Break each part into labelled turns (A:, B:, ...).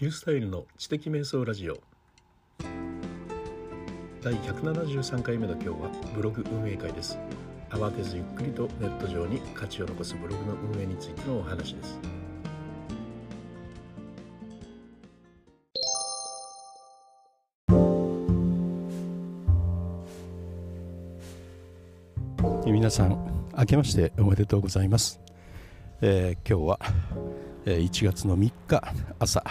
A: リュースタイルの知的瞑想ラジオ。第173回目の今日はブログ運営会です。慌てずゆっくりとネット上に価値を残すブログの運営についてのお話です。皆さん明けましておめでとうございます、えー、今日は1月の3日朝、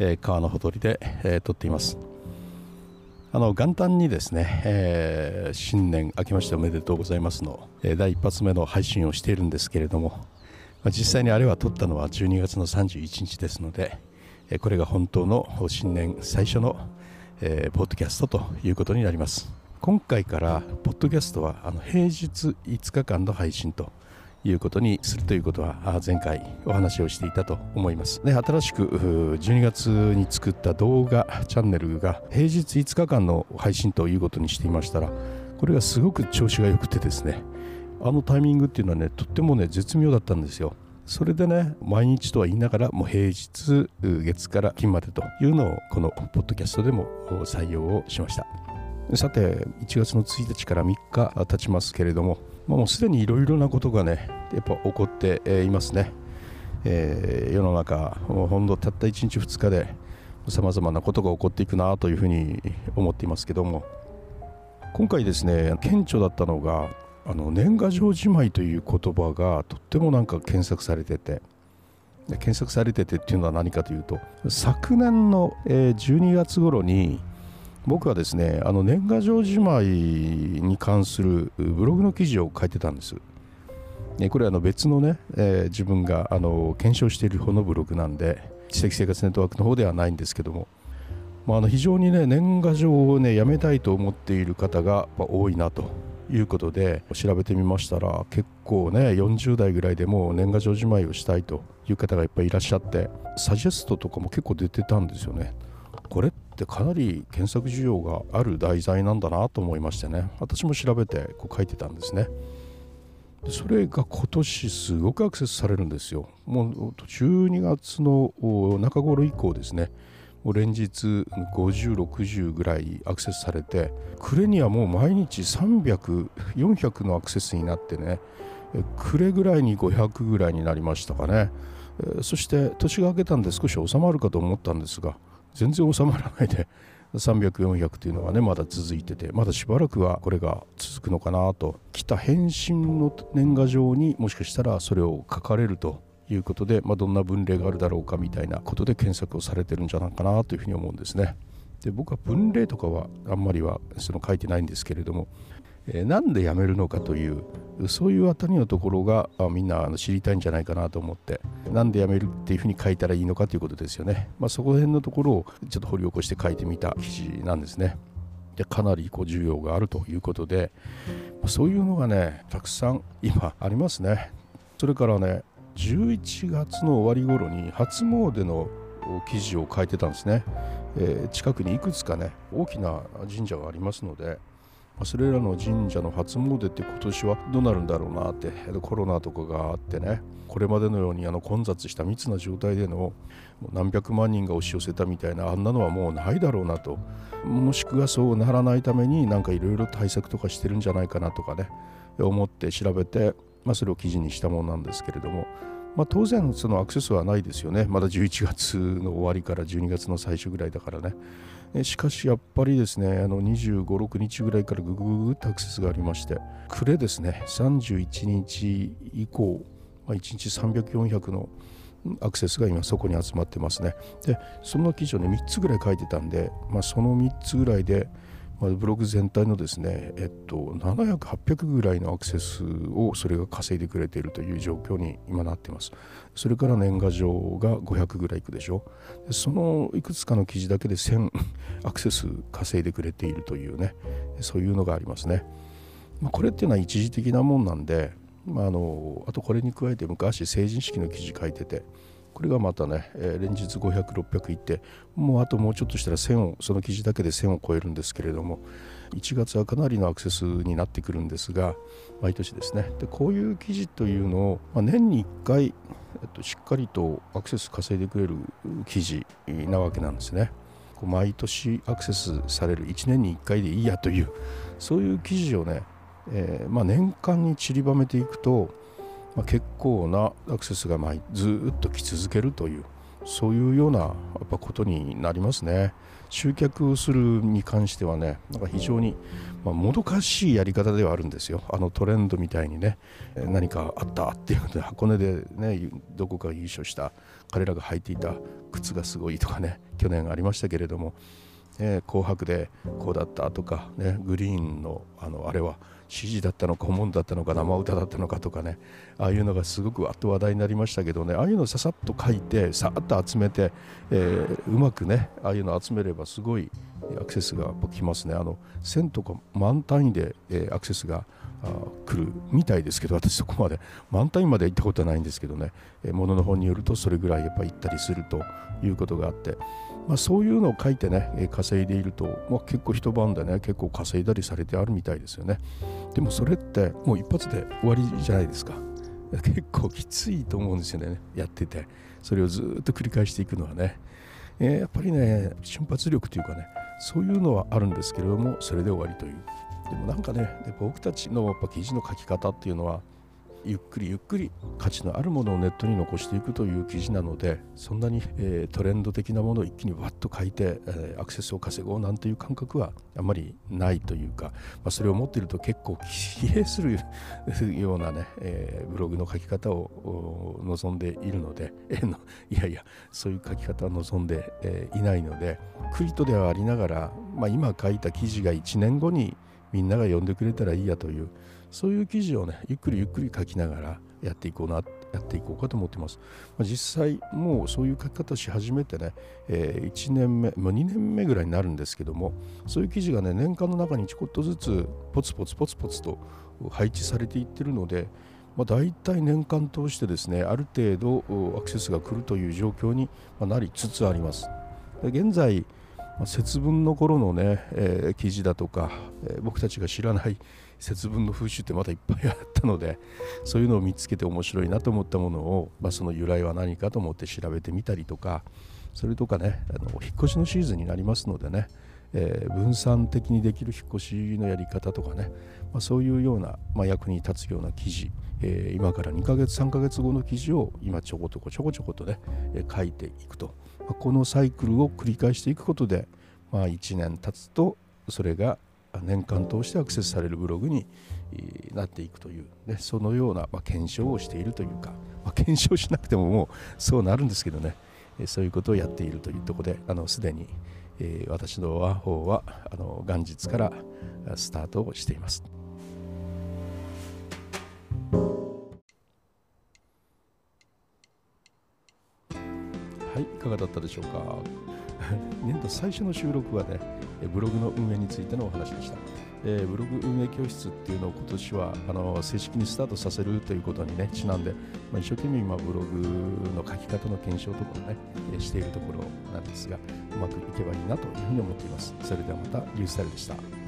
A: えー、川のほとりで、えー、撮っています。あの元旦にですね、えー、新年明けましておめでとうございますの、え、第一発目の配信をしているんですけれども、まあ、実際にあれは撮ったのは12月の31日ですので、え、これが本当の新年最初の、えー、ポッドキャストということになります。今回からポッドキャストはあの平日5日間の配信ということにするということは前回お話をしていたと思います。で新しく12月に作った動画チャンネルが平日5日間の配信ということにしていましたらこれがすごく調子が良くてですねあのタイミングっていうのはねとってもね絶妙だったんですよ。それでね毎日とは言いながらもう平日月から金までというのをこのポッドキャストでも採用をしました。さて1月の1日から3日経ちますけれどもまあ、もうすでにいろいろなことがねやっぱ起こっていますね、えー、世の中もうほんとたった1日2日でさまざまなことが起こっていくなというふうに思っていますけども。今回ですね顕著だったのがあの年賀状じまいという言葉がとってもなんか検索されてて。検索されててっていうのは何かというと昨年の12月頃に僕はですねあの年賀状じまいに関するブログの記事を書いてたんです。これはの別のね、えー、自分があの検証している方のブログなんで知的生活ネットワークの方ではないんですけども、まあ、あの非常にね年賀状をねやめたいと思っている方が多いなということで調べてみましたら結構ね40代ぐらいでも年賀状じまいをしたいという方がいっぱいいらっしゃってサジェストとかも結構出てたんですよね。これってかなり検索需要がある題材なんだなと思いましてね。私も調べてこう書いてたんですね。それが今年すごくアクセスされるんですよ。もう12月の中頃以降ですね。もう連日5060ぐらいアクセスされて暮れにはもう毎日300400のアクセスになってね暮れぐらいに500ぐらいになりましたかね。そして年が明けたんで少し収まるかと思ったんですが全然収まらないで300、400というのがねまだ続いててまだしばらくはこれが続くのかなと来た返信の年賀状にもしかしたらそれを書かれるということで、まあ、どんな分類があるだろうかみたいなことで検索をされてるんじゃないかなというふうに思うんですね。で僕は分類とかはあんまりはその書いてないんですけれどもえ、なんで辞めるのかというそういうあたりのところがみんな知りたいんじゃないかなと思ってなんで辞めるっていうふうに書いたらいいのかということですよね、まあ、そこら辺のところをちょっと掘り起こして書いてみた記事なんですね。でかなりこう需要があるということで、ま、そういうのがねたくさん今ありますね。それからね11月の終わり頃に初詣の記事を書いてたんですね、えー、近くにいくつかね大きな神社がありますのでそれらの神社の初詣って今年はどうなるんだろうなってコロナとかがあってねこれまでのようにあの混雑した密な状態での何百万人が押し寄せたみたいなあんなのはもうないだろうなと。もしくはそうならないためになんかいろいろ対策とかしてるんじゃないかなとかね思って調べて、まあ、それを記事にしたものなんですけれども、まあ、当然そのアクセスはないですよね。まだ11月の終わりから12月の最初ぐらいだからね。しかしやっぱりですね、あの25、6日ぐらいからぐぐぐぐっとアクセスがありまして、暮れですね、31日以降、まあ、1日300、400のアクセスが今そこに集まってますね。で、その記事をね、3つぐらい書いてたんで、まあ、その3つぐらいで、ブログ全体のですね、えっと、700、800ぐらいのアクセスをそれが稼いでくれているという状況に今なっています。それから年賀状が500ぐらいいくでしょ。そのいくつかの記事だけで1000 アクセス稼いでくれているというね、そういうのがありますね。ま、これっていうのは一時的なもんなんで、まあ、あのあとこれに加えて昔成人式の記事書いててこれがまたね、え、連日500、600いってもうあともうちょっとしたら1000をその記事だけで1000を超えるんですけれども1月はかなりのアクセスになってくるんですが毎年ですねでこういう記事というのを、まあ、年に1回、えっと、しっかりとアクセス稼いでくれる記事なわけなんですね。毎年アクセスされる1年に1回でいいやというそういう記事をね、えー、まあ、年間に散りばめていくと、まあ、結構なアクセスがまずっと来続けるというそういうようなやっぱことになりますね。集客するに関してはね、なんか非常に、まあ、もどかしいやり方ではあるんですよ。あのトレンドみたいにね、何かあったっていうことで、箱根でね、どこか優勝した彼らが履いていた靴がすごいとかね、去年ありましたけれども、え紅白でこうだったとか、ね、グリーンのあのあれは指示だったのか顧問だったのか生歌だったのかとかね。ああいうのがすごくわっと話題になりましたけどね。ああいうのをささっと書いてさっと集めて、えー、うまくねああいうの集めればすごいアクセスが来ますね。あの1000とか万単位で、えー、アクセスが来るみたいですけど私そこまで。満単位まで行ったことはないんですけどね。ものの本によるとそれぐらいやっぱ行ったりするということがあって。まあ、そういうのを書いてね稼いでいると、まあ、結構一晩でね結構稼いだりされてあるみたいですよね。でもそれってもう一発で終わりじゃないですか。結構きついと思うんですよねやってて。それをずっと繰り返していくのはね、えー、やっぱりね瞬発力というかねそういうのはあるんですけれどもそれで終わりという。でもなんかね僕たちのやっぱ記事の書き方っていうのはゆっくりゆっくり価値のあるものをネットに残していくという記事なのでそんなに、え、トレンド的なものを一気にわっと書いて、え、アクセスを稼ごうなんていう感覚はあまりないというか、まあ、それを持っていると結構疲弊するようなね、え、ブログの書き方を望んでいるので、えー、いやいやそういう書き方は望んで、え、いないのでクリトではありながら、まあ、今書いた記事が1年後にみんなが読んでくれたらいいやというそういう記事をねゆっくりゆっくり書きながらやっていこうなやっていこうかと思ってます。まあ、実際もうそういう書き方し始めてね、えー、1年目、まあ、2年目ぐらいになるんですけどもそういう記事がね年間の中にちょこっとずつポツポツポツポツと配置されていってるので、まあ、大体年間通してですねある程度アクセスが来るという状況になりつつあります。現在節分の頃のね、えー、記事だとか、えー、僕たちが知らない節分の風習ってまたいっぱいあったのでそういうのを見つけて面白いなと思ったものを、まあ、その由来は何かと思って調べてみたりとかそれとかねあの引っ越しのシーズンになりますのでね、えー、分散的にできる引っ越しのやり方とかね、まあ、そういうような、まあ、役に立つような記事、えー、今から2ヶ月3ヶ月後の記事を今ちょこちょこちょこちょことね、えー、書いていくと、このサイクルを繰り返していくことで、まあ、1年経つとそれが年間通してアクセスされるブログになっていくという、ね、そのような、ま、検証をしているというか、ま、検証しなくてももうそうなるんですけどねそういうことをやっているというところですでに、え、私の方はあの元日からスタートをしています。かがだったでしょうか？年度最初の収録はね、ブログの運営についてのお話でした。えー、ブログ運営教室っていうのを今年はあの正式にスタートさせるということにねちなんで、まあ、一生懸命今ブログの書き方の検証とかをね、え、しているところなんですがうまくいけばいいなというふうに思っています。それではまたリュースタイルでした。